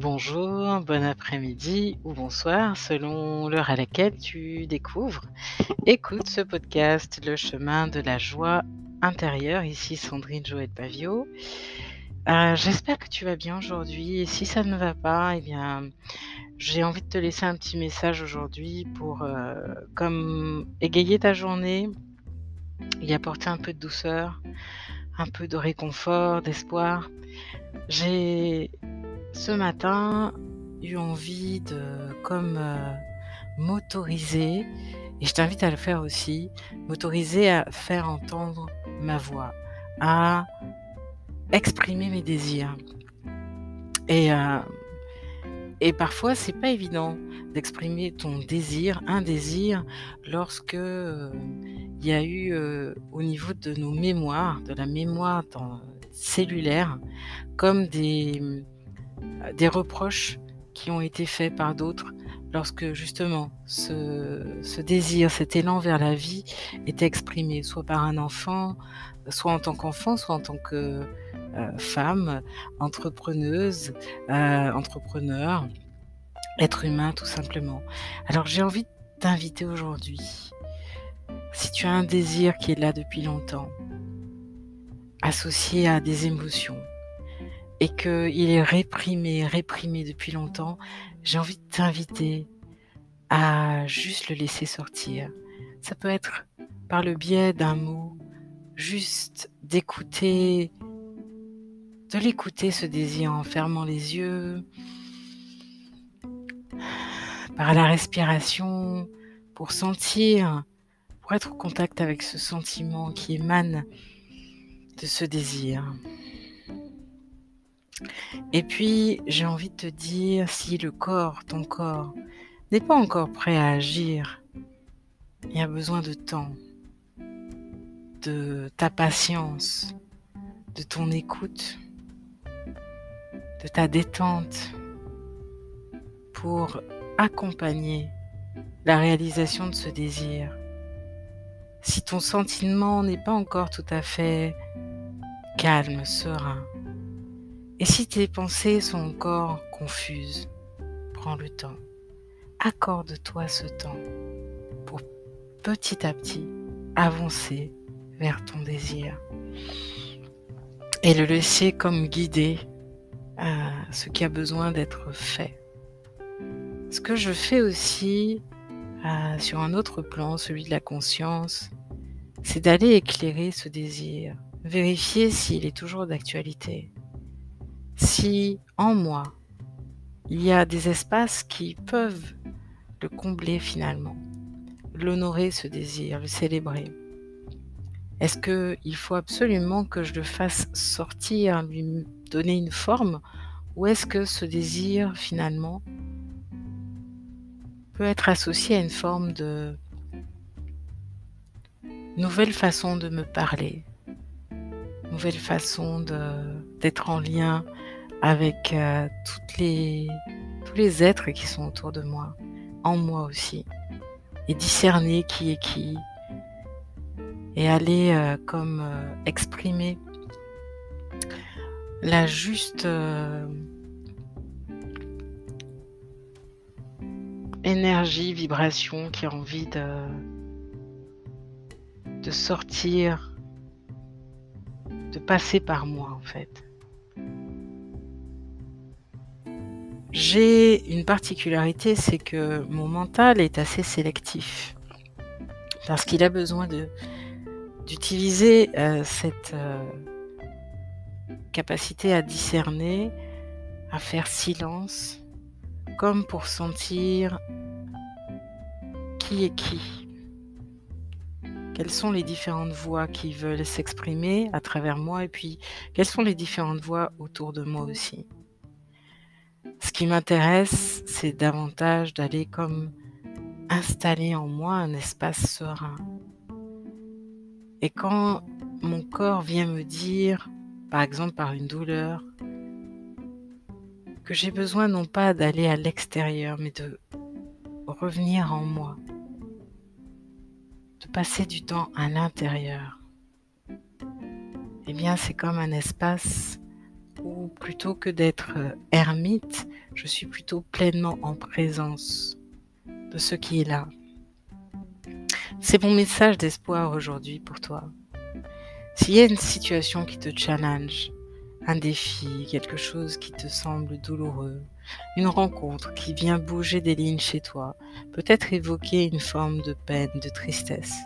Bonjour, bon après-midi ou bonsoir selon l'heure à laquelle tu découvres. Écoute ce podcast, Le chemin de la joie intérieure. Ici Sandrine Joël Pavio. Euh, J'espère que tu vas bien aujourd'hui et si ça ne va pas, eh bien, j'ai envie de te laisser un petit message aujourd'hui pour euh, comme égayer ta journée y apporter un peu de douceur, un peu de réconfort, d'espoir. J'ai ce matin eu envie de comme euh, m'autoriser et je t'invite à le faire aussi, m'autoriser à faire entendre ma voix, à exprimer mes désirs. Et, euh, et parfois, c'est pas évident d'exprimer ton désir, un désir, lorsque euh, il y a eu euh, au niveau de nos mémoires, de la mémoire cellulaire, comme des, euh, des reproches qui ont été faits par d'autres lorsque justement ce, désir, cet élan vers la vie était exprimé, soit par un enfant, soit en tant qu'enfant, soit en tant que euh, femme, entrepreneuse, euh, entrepreneur, être humain tout simplement. Alors j'ai envie de t'inviter aujourd'hui, si tu as un désir qui est là depuis longtemps, associé à des émotions, et qu'il est réprimé, réprimé depuis longtemps, j'ai envie de t'inviter à juste le laisser sortir. Ça peut être par le biais d'un mot, juste d'écouter, de l'écouter ce désir en fermant les yeux, par la respiration, pour sentir, pour être au contact avec ce sentiment qui émane de ce désir. Et puis, j'ai envie de te dire, si le corps, ton corps, n'est pas encore prêt à agir, il y a besoin de temps, de ta patience, de ton écoute, de ta détente pour accompagner la réalisation de ce désir. Si ton sentiment n'est pas encore tout à fait calme, serein, et si tes pensées sont encore confuses, prends le temps. Accorde-toi ce temps pour petit à petit avancer vers ton désir et le laisser comme guider à ce qui a besoin d'être fait. Ce que je fais aussi euh, sur un autre plan, celui de la conscience, c'est d'aller éclairer ce désir, vérifier s'il est toujours d'actualité si en moi, il y a des espaces qui peuvent le combler finalement, l'honorer ce désir, le célébrer. Est-ce qu'il faut absolument que je le fasse sortir, lui donner une forme, ou est-ce que ce désir finalement peut être associé à une forme de nouvelle façon de me parler, nouvelle façon d'être en lien avec euh, toutes les, tous les êtres qui sont autour de moi, en moi aussi, et discerner qui est qui, et aller euh, comme euh, exprimer la juste euh, énergie, vibration qui a envie de, de sortir, de passer par moi en fait. J'ai une particularité, c'est que mon mental est assez sélectif. Parce qu'il a besoin d'utiliser euh, cette euh, capacité à discerner, à faire silence, comme pour sentir qui est qui. Quelles sont les différentes voix qui veulent s'exprimer à travers moi et puis quelles sont les différentes voix autour de moi aussi. Ce qui m'intéresse, c'est davantage d'aller comme installer en moi un espace serein. Et quand mon corps vient me dire, par exemple par une douleur, que j'ai besoin non pas d'aller à l'extérieur, mais de revenir en moi, de passer du temps à l'intérieur, eh bien c'est comme un espace plutôt que d'être euh, ermite, je suis plutôt pleinement en présence de ce qui est là. C'est mon message d'espoir aujourd'hui pour toi. S'il y a une situation qui te challenge, un défi, quelque chose qui te semble douloureux, une rencontre qui vient bouger des lignes chez toi, peut-être évoquer une forme de peine, de tristesse,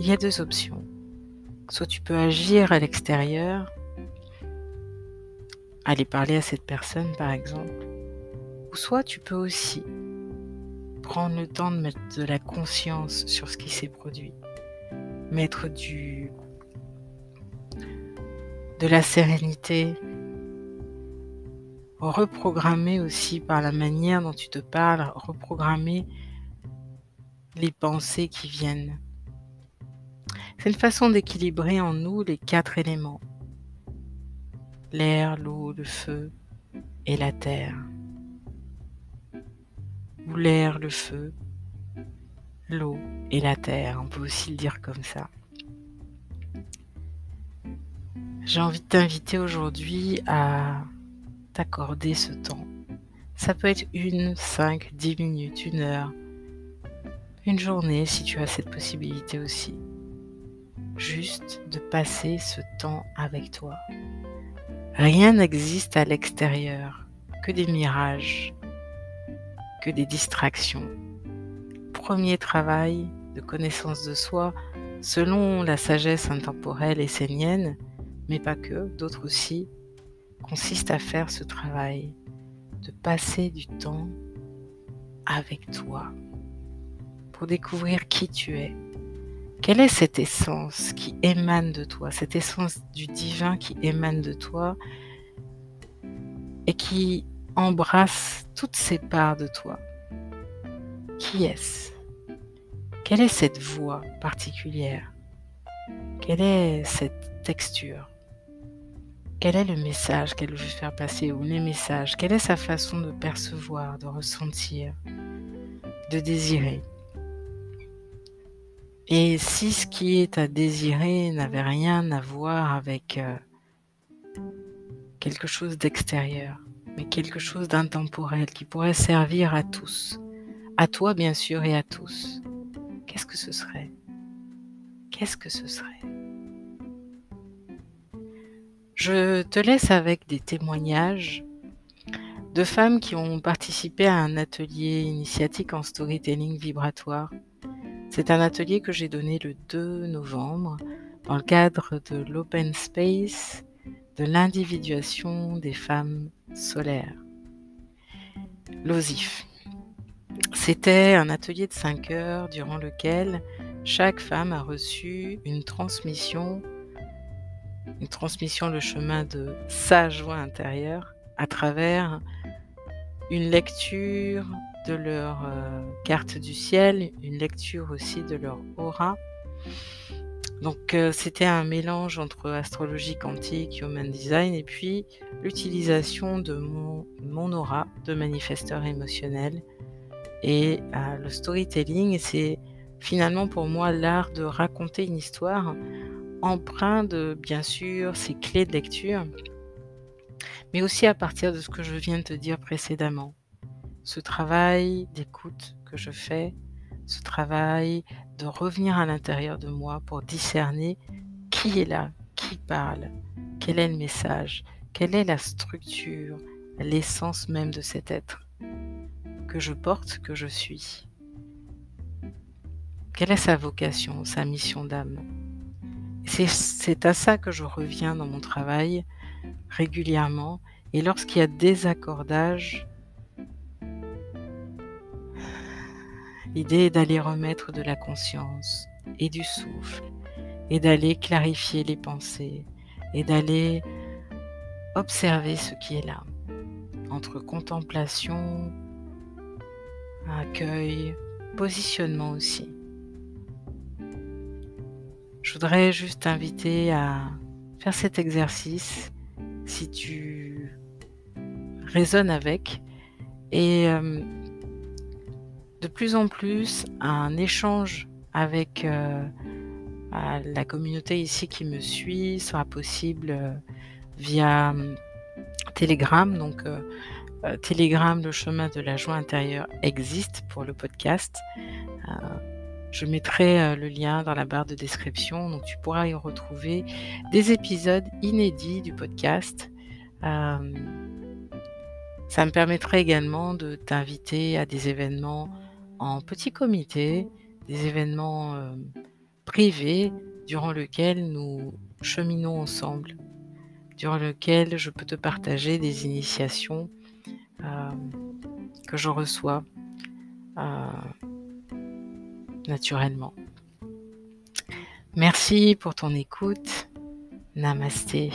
il y a deux options. Soit tu peux agir à l'extérieur, aller parler à cette personne par exemple, ou soit tu peux aussi prendre le temps de mettre de la conscience sur ce qui s'est produit, mettre du de la sérénité, reprogrammer aussi par la manière dont tu te parles, reprogrammer les pensées qui viennent. C'est une façon d'équilibrer en nous les quatre éléments. L'air, l'eau, le feu et la terre. Ou l'air, le feu, l'eau et la terre. On peut aussi le dire comme ça. J'ai envie de t'inviter aujourd'hui à t'accorder ce temps. Ça peut être une, cinq, dix minutes, une heure, une journée si tu as cette possibilité aussi. Juste de passer ce temps avec toi. Rien n'existe à l'extérieur, que des mirages, que des distractions. Premier travail de connaissance de soi, selon la sagesse intemporelle essénienne, mais pas que, d'autres aussi, consiste à faire ce travail de passer du temps avec toi pour découvrir qui tu es. Quelle est cette essence qui émane de toi, cette essence du divin qui émane de toi et qui embrasse toutes ces parts de toi? Qui est-ce? Quelle est cette voix particulière? Quelle est cette texture? Quel est le message qu'elle veut faire passer ou les messages? Quelle est sa façon de percevoir, de ressentir, de désirer? Et si ce qui est à désirer n'avait rien à voir avec euh, quelque chose d'extérieur, mais quelque chose d'intemporel qui pourrait servir à tous, à toi bien sûr et à tous, qu'est-ce que ce serait? Qu'est-ce que ce serait? Je te laisse avec des témoignages de femmes qui ont participé à un atelier initiatique en storytelling vibratoire. C'est un atelier que j'ai donné le 2 novembre dans le cadre de l'open space de l'individuation des femmes solaires. L'OSIF. C'était un atelier de 5 heures durant lequel chaque femme a reçu une transmission une transmission le chemin de sa joie intérieure à travers une lecture de leur euh, carte du ciel, une lecture aussi de leur aura. Donc euh, c'était un mélange entre astrologie quantique, human design et puis l'utilisation de mon, aura de manifesteur émotionnel. Et euh, le storytelling, c'est finalement pour moi l'art de raconter une histoire empreint de, bien sûr, ces clés de lecture, mais aussi à partir de ce que je viens de te dire précédemment. Ce travail d'écoute que je fais, ce travail de revenir à l'intérieur de moi pour discerner qui est là, qui parle, quel est le message, quelle est la structure, l'essence même de cet être que je porte, que je suis. Quelle est sa vocation, sa mission d'âme? C'est à ça que je reviens dans mon travail régulièrement. Et lorsqu'il y a des l'idée est d'aller remettre de la conscience et du souffle, et d'aller clarifier les pensées, et d'aller observer ce qui est là, entre contemplation, accueil, positionnement aussi. Je voudrais juste t'inviter à faire cet exercice si tu résonnes avec et euh, de plus en plus un échange avec euh, la communauté ici qui me suit sera possible euh, via Telegram. Donc, Telegram, le chemin de la joie intérieure existe pour le podcast. Je mettrai le lien dans la barre de description, donc tu pourras y retrouver des épisodes inédits du podcast. ça me permettrait également de t'inviter à des événements petit comité, des événements privés durant lesquels nous cheminons ensemble, durant lesquels je peux te partager des initiations que je reçois naturellement. Merci pour ton écoute. Namasté.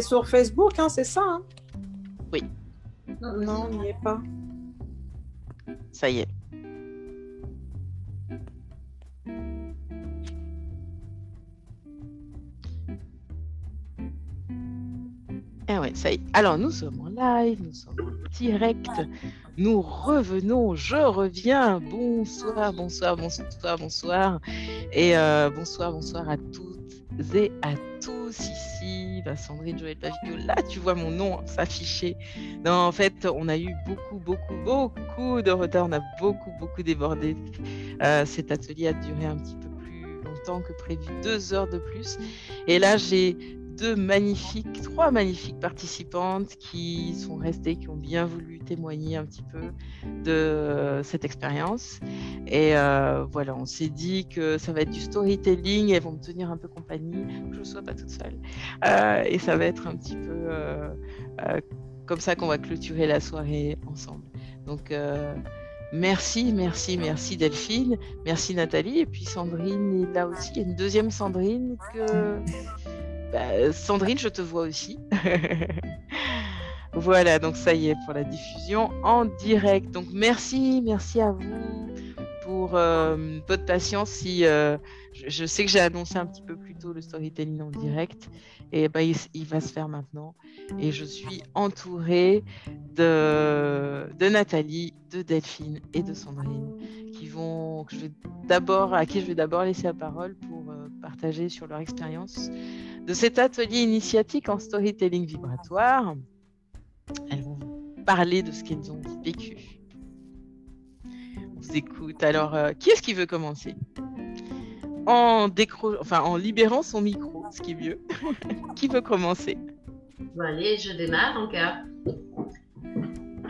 Sur Facebook, hein, c'est ça hein? Oui. Non, on n'y est pas. Ça y est. Ah ouais, ça y est. Alors, nous sommes en live, nous sommes en direct. Nous revenons, je reviens. Bonsoir, bonsoir, bonsoir, bonsoir. Et euh, bonsoir, bonsoir à toutes et à tous ici Sandrine Joël Pavillon. Là, tu vois mon nom s'afficher. Non, en fait, on a eu beaucoup, beaucoup, beaucoup de retard. On a beaucoup, beaucoup débordé. Euh, cet atelier a duré un petit peu plus longtemps que prévu, deux heures de plus. Et là, j'ai deux magnifiques, trois magnifiques participantes qui sont restées, qui ont bien voulu témoigner un petit peu de cette expérience. Et euh, voilà, on s'est dit que ça va être du storytelling, elles vont me tenir un peu compagnie, que je ne sois pas toute seule. Euh, et ça va être un petit peu euh, comme ça qu'on va clôturer la soirée ensemble. Donc, Merci, merci, merci Delphine, merci Nathalie, et puis Sandrine est là aussi. Il y a une deuxième Sandrine que bah, Sandrine, je te vois aussi. voilà, donc ça y est pour la diffusion en direct. Donc merci, merci à vous pour euh, votre patience. Si euh, je, sais que j'ai annoncé un petit peu plus tôt le storytelling en direct, et bah, il, va se faire maintenant. Et je suis entourée de, Nathalie, de Delphine et de Sandrine qui vont, je vais d'abord, à qui je vais d'abord laisser la parole pour euh, partager sur leur expérience de cet atelier initiatique en storytelling vibratoire. Elles vont parler de ce qu'elles ont vécu. On s'écoute. Alors, euh, qui est-ce qui veut commencer? En, décro... enfin, en libérant son micro, ce qui est mieux. qui veut commencer? Bon, Allez, je démarre en cas.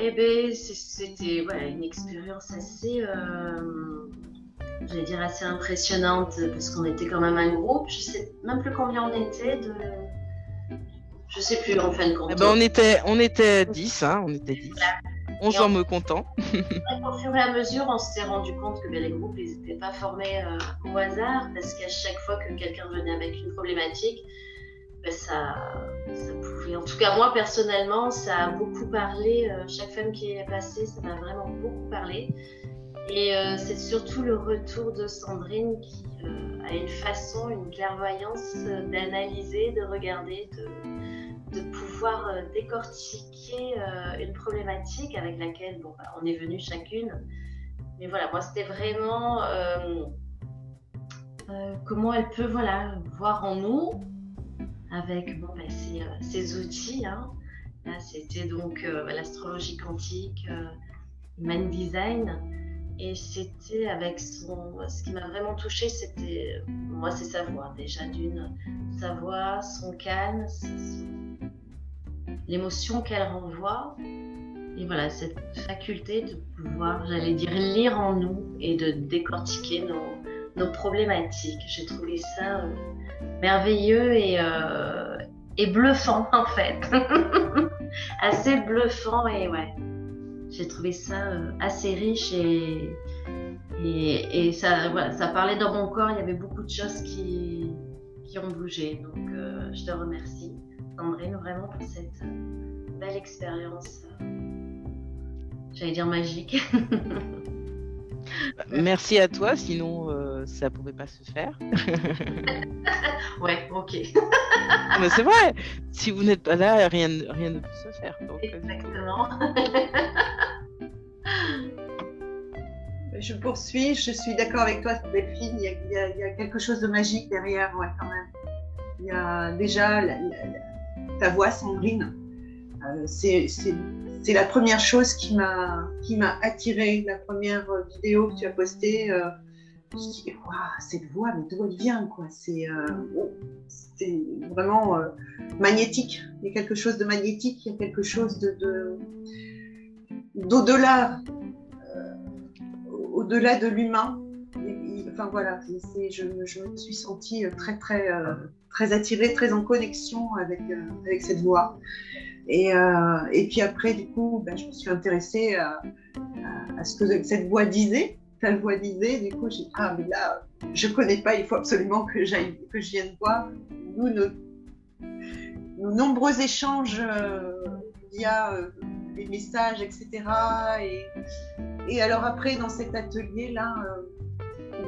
Eh bien, c'était une expérience assez, euh, j'allais dire assez impressionnante parce qu'on était quand même un groupe. Je sais même plus combien on était. De... Je sais plus en fin de compte. Eh ben, on était, on était 10, hein, on était 10. 11 en me comptant. au fur et à mesure, on s'est rendu compte que ben, les groupes n'étaient pas formés euh, au hasard parce qu'à chaque fois que quelqu'un venait avec une problématique, ben, ça, ça, pouvait. En tout cas, moi personnellement, ça a beaucoup parlé. Euh, chaque femme qui est passée, ça m'a vraiment beaucoup parlé. Et euh, c'est surtout le retour de Sandrine qui euh, a une façon, une clairvoyance euh, d'analyser, de regarder, de, pouvoir décortiquer une problématique avec laquelle bon, bah, on est venu chacune. Mais voilà, moi c'était vraiment comment elle peut voilà, voir en nous avec bon, bah, ses, outils. Hein. Là, c'était donc l'astrologie quantique, man design. Et c'était avec son. Ce qui m'a vraiment touchée, c'était. Moi, c'est sa voix, déjà d'une. Sa voix, son calme, l'émotion qu'elle renvoie. Et voilà, cette faculté de pouvoir, j'allais dire, lire en nous et de décortiquer nos, nos problématiques. J'ai trouvé ça euh, merveilleux et, euh, et bluffant, en fait. Assez bluffant et ouais j'ai trouvé ça euh, assez riche et, et, ça, ça parlait dans mon corps. Il y avait beaucoup de choses qui, qui ont bougé. Donc, euh, je te remercie, Sandrine, vraiment pour cette euh, belle expérience. j'allais dire magique. Merci à toi, sinon euh, ça ne pouvait pas se faire. ouais, ok. Mais c'est vrai, si vous n'êtes pas là, rien, rien ne peut se faire. Euh, Exactement. je poursuis, je suis d'accord avec toi, Delphine, il y, a, il y, a, quelque chose de magique derrière, ouais, quand même. Il y a déjà ta voix, Sandrine. Euh, c'est c'est la première chose qui m'a qui m'a attiré. La première vidéo que tu as postée, euh, je me suis dit waouh cette voix, mais d'où elle vient C'est euh, oh, vraiment euh, magnétique. Il y a quelque chose de magnétique, il y a quelque chose de d'au-delà, au-delà de l'humain. Je, me suis sentie très très très attirée, très en connexion avec cette voix. Et, euh, et, puis après, du coup, ben, je me suis intéressée à, ce que cette voix disait. Ta voix disait, du coup, j'ai dit, ah, mais là, je ne connais pas, il faut absolument que, j'aille, que je vienne voir. Nous, nos, nombreux échanges euh, via euh, les messages, etc. Et, et, alors après, dans cet atelier-là,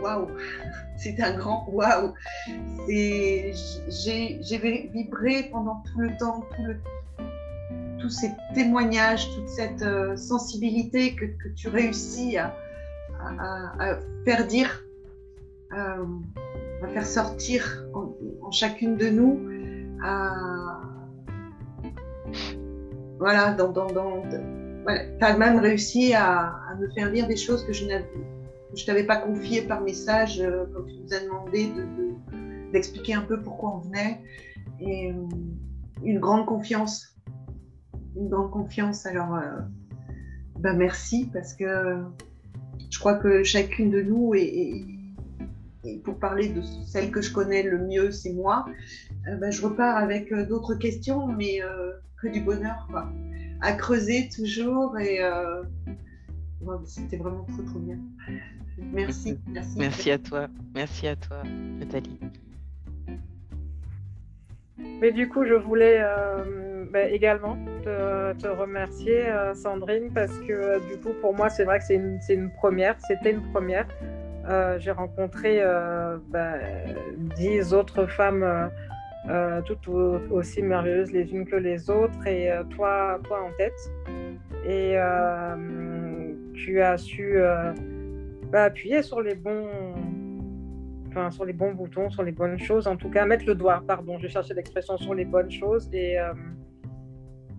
waouh, c'est un grand waouh. J'ai, j'ai vibré pendant tout le temps, tout le temps tous ces témoignages, toute cette euh, sensibilité que, tu réussis à, faire dire, euh, à faire sortir en, chacune de nous, voilà, dans, dans, tu as même réussi à, me faire lire des choses que je ne t'avais pas confiées par message euh, quand tu nous as demandé d'expliquer un peu pourquoi on venait. Et une grande confiance une grande confiance. Alors, bah merci parce que je crois que chacune de nous, et, pour parler de celle que je connais le mieux, c'est moi, euh, bah, je repars avec euh, d'autres questions, mais que du bonheur, quoi. À creuser toujours et c'était vraiment trop, trop bien. Merci, merci. Merci à toi. Merci à toi, Nathalie. Mais du coup, je voulais bah, également te, remercier, euh, Sandrine, parce que euh, du coup, pour moi, c'est vrai que c'est une, première. C'était une première. Euh, j'ai rencontré bah, dix autres femmes toutes aussi merveilleuses les unes que les autres, et toi, toi en tête. Et tu as su bah, appuyer sur les bons Sur les bons boutons, sur les bonnes choses, en tout cas mettre le doigt, pardon, je cherchais l'expression sur les bonnes choses et, euh,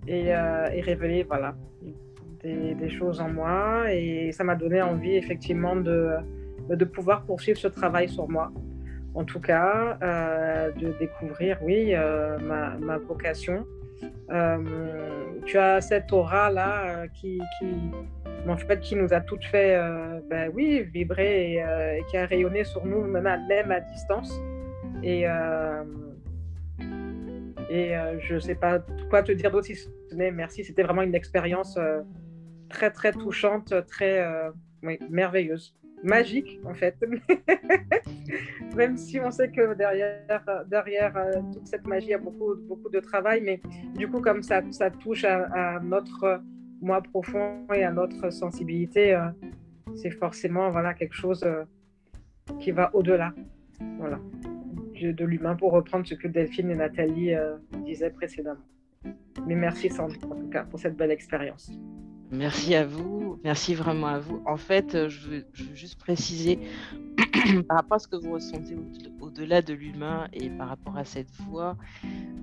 et, révéler voilà, des, choses en moi. Et ça m'a donné envie effectivement de, de pouvoir poursuivre ce travail sur moi. En tout cas, euh, de découvrir, oui, euh, ma, ma, vocation. Tu as cette aura-là qui, qui, en fait, qui nous a toutes fait, ben oui, vibrer et, qui a rayonné sur nous, même à, distance. Et, euh, je ne sais pas quoi te dire d'autre si ce n'est merci. C'était vraiment une expérience euh, très, très touchante, très euh, merveilleuse. Magique, en fait. Même si on sait que derrière, derrière toute cette magie, il y a beaucoup, beaucoup de travail. Mais du coup, comme ça, ça touche à, notre moi profond et à notre sensibilité, c'est forcément voilà, quelque chose qui va au-delà. Voilà de l'humain pour reprendre ce que Delphine et Nathalie euh, disaient précédemment. Mais merci Sandrine en tout cas pour cette belle expérience. Merci à vous, merci vraiment à vous. En fait, euh, je veux, juste préciser par rapport à ce que vous ressentez au-delà de l'humain et par rapport à cette voix,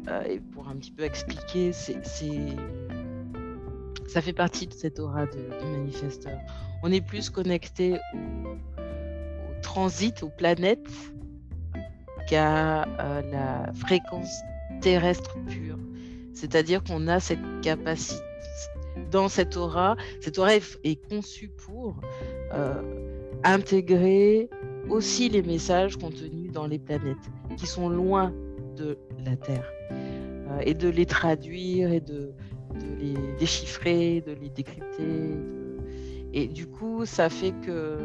euh, et pour un petit peu expliquer, c'est ça fait partie de cette aura de, manifesteur. On est plus connecté au, transit, aux planètes, qu'à euh, la fréquence terrestre pure. C'est-à-dire qu'on a cette capacité, dans cette aura, cette aura est, conçue pour euh, intégrer aussi les messages contenus dans les planètes, qui sont loin de la Terre, euh, et de les traduire, et de, les déchiffrer, de les décrypter. Et du coup, ça fait que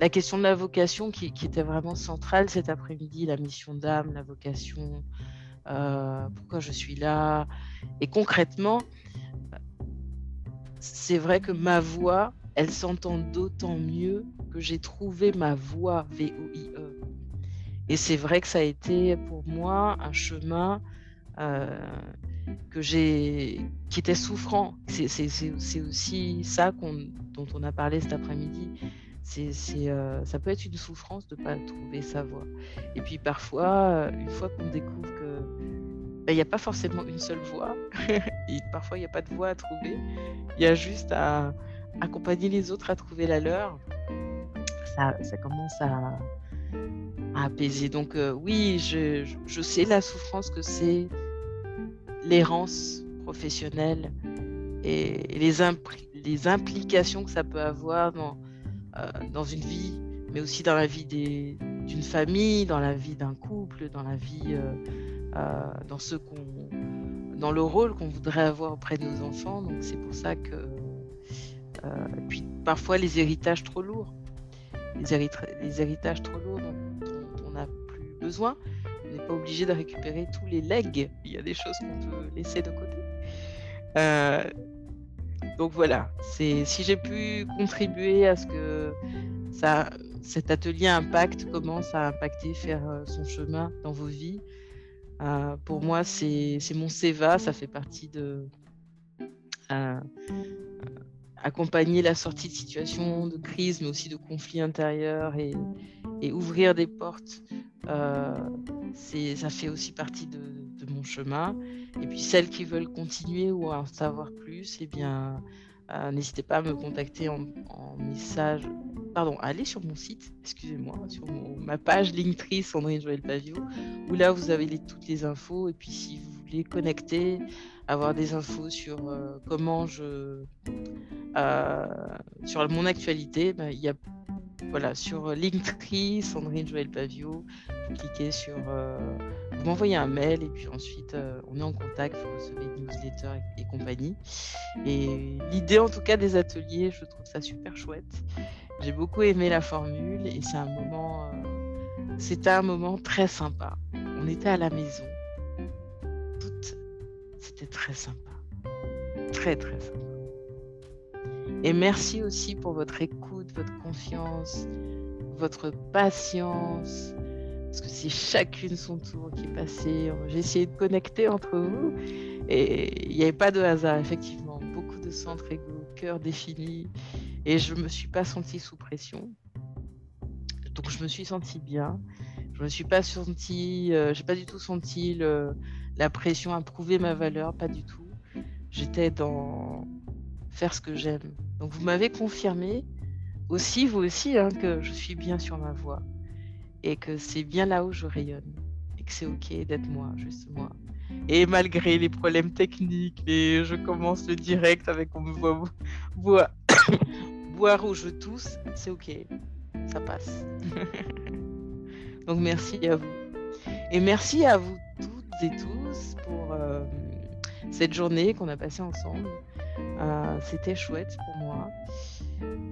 la question de la vocation qui, était vraiment centrale cet après-midi, la mission d'âme, la vocation, euh, pourquoi je suis là. Et concrètement, c'est vrai que ma voix, elle s'entend d'autant mieux que j'ai trouvé ma voix V-O-I-E. Et c'est vrai que ça a été pour moi un chemin euh, que j'ai, qui était souffrant. C'est aussi ça dont on a parlé cet après-midi. Euh, ça peut être une souffrance de ne pas trouver sa voix. Et puis parfois, une fois qu'on découvre que ben, il n'y a pas forcément une seule voix, et parfois il n'y a pas de voix à trouver, il y a juste à accompagner les autres à trouver la leur. Ça, commence à, apaiser. Donc euh, oui, je, sais la souffrance que c'est, l'errance professionnelle et, les, les, implications que ça peut avoir dans, euh, dans une vie, mais aussi dans la vie d'une famille, dans la vie d'un couple, dans la vie, euh, dans ce qu'on, dans le rôle qu'on voudrait avoir auprès de nos enfants. Donc c'est pour ça que, et puis parfois les héritages trop lourds, les, héritages trop lourds besoin. On n'est pas obligé de récupérer tous les legs. Il y a des choses qu'on peut laisser de côté. Euh, donc voilà, si j'ai pu contribuer à ce que ça, cet atelier impacte, commence à impacter, faire euh, son chemin dans vos vies. Euh, pour moi, c'est mon CEVA, ça fait partie de accompagner la sortie de situations de crise, mais aussi de conflits intérieurs et, et ouvrir des portes euh, ça fait aussi partie de, mon chemin. Et puis celles qui veulent continuer ou en savoir plus, eh bien, euh, n'hésitez pas à me contacter en, message. Pardon, allez sur mon site, excusez-moi, sur ma page Linktree Sandrine Joël Pavio, où là vous avez toutes les infos. Et puis si vous voulez connecter, avoir des infos sur euh, comment je. sur mon actualité, ben, il y a voilà, sur euh, Linktree, Sandrine Joël Pavio, vous cliquez sur. Euh, vous m'envoyez un mail et puis ensuite euh, on est en contact, vous recevez une newsletter et, compagnie. Et l'idée en tout cas des ateliers, je trouve ça super chouette. J'ai beaucoup aimé la formule et c'est un moment. C'était un moment très sympa. On était à la maison. C'était très sympa. Très très sympa. Et merci aussi pour votre écoute, votre confiance, votre patience. Parce que c'est chacune son tour qui est passé. J'ai essayé de connecter entre vous. Et il n'y avait pas de hasard, effectivement. Beaucoup de centres égaux, cœur défini. Et je me suis pas sentie sous pression. Donc je me suis sentie bien. Je me suis pas sentie, euh, j'ai pas du tout senti la pression à prouver ma valeur, pas du tout. J'étais dans faire ce que j'aime. Donc vous m'avez confirmé aussi, vous aussi, hein, que je suis bien sur ma voie et que c'est bien là où je rayonne et que c'est ok d'être moi, juste moi. Et malgré les problèmes techniques, et je commence le direct avec on me voit boire ou je tousse, c'est ok, ça passe. Donc merci à vous. Et merci à vous toutes et tous pour euh, cette journée qu'on a passée ensemble. Euh, c'était chouette pour moi.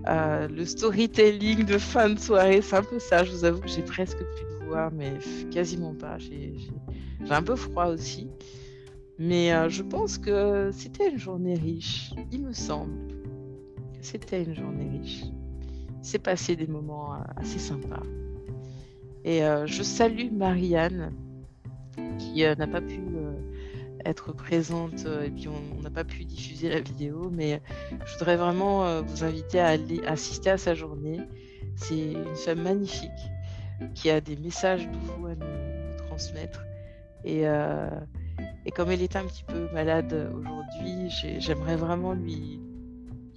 Euh, le storytelling de fin de soirée, c'est un peu ça. Je vous avoue que j'ai presque plus de voix, mais quasiment pas. J'ai un peu froid aussi. Mais euh, je pense que c'était une journée riche. Il me semble c'était une journée riche. C'est passé des moments assez sympas. Et je salue Marianne qui n'a pas pu être présente euh, et puis on n'a pas pu diffuser la vidéo, mais je voudrais vraiment euh, vous inviter à aller assister à sa journée. C'est une femme magnifique qui a des messages nouveaux à nous, transmettre. Et, euh, et, comme elle est un petit peu malade aujourd'hui, j'aimerais vraiment lui,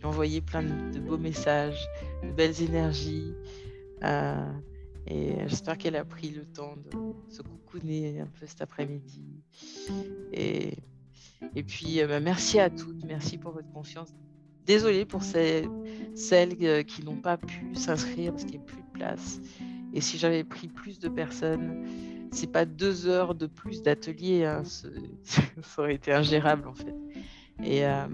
envoyer plein de, beaux messages, de belles énergies. Et j'espère qu'elle a pris le temps de se coucouner un peu cet après-midi. Et, et puis, euh, bah, merci à toutes. Merci pour votre confiance. Désolée pour celles, euh, qui n'ont pas pu s'inscrire parce qu'il n'y a plus de place. Et si j'avais pris plus de personnes, c'est pas deux heures de plus d'atelier. Hein, ça aurait été ingérable en fait. Et euh,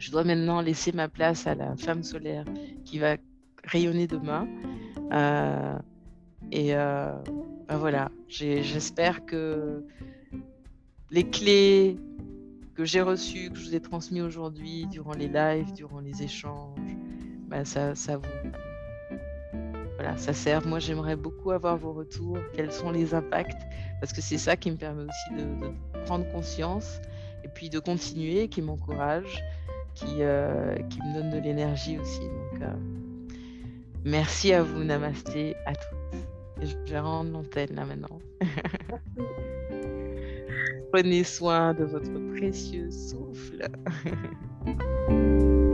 je dois maintenant laisser ma place à la femme solaire qui va rayonner demain. Euh, et euh, ben voilà, j'espère que les clés que j'ai reçus, que je vous ai transmis aujourd'hui, durant les lives, durant les échanges, bah, ça, ça vous. Voilà, ça sert. Moi, j'aimerais beaucoup avoir vos retours. Quels sont les impacts Parce que c'est ça qui me permet aussi de, de, prendre conscience et puis de continuer, qui m'encourage, qui, euh, qui me donne de l'énergie aussi. Donc, euh, merci à vous, Namasté, à toutes. je vais rendre l'antenne là maintenant. Prenez soin de votre précieux souffle.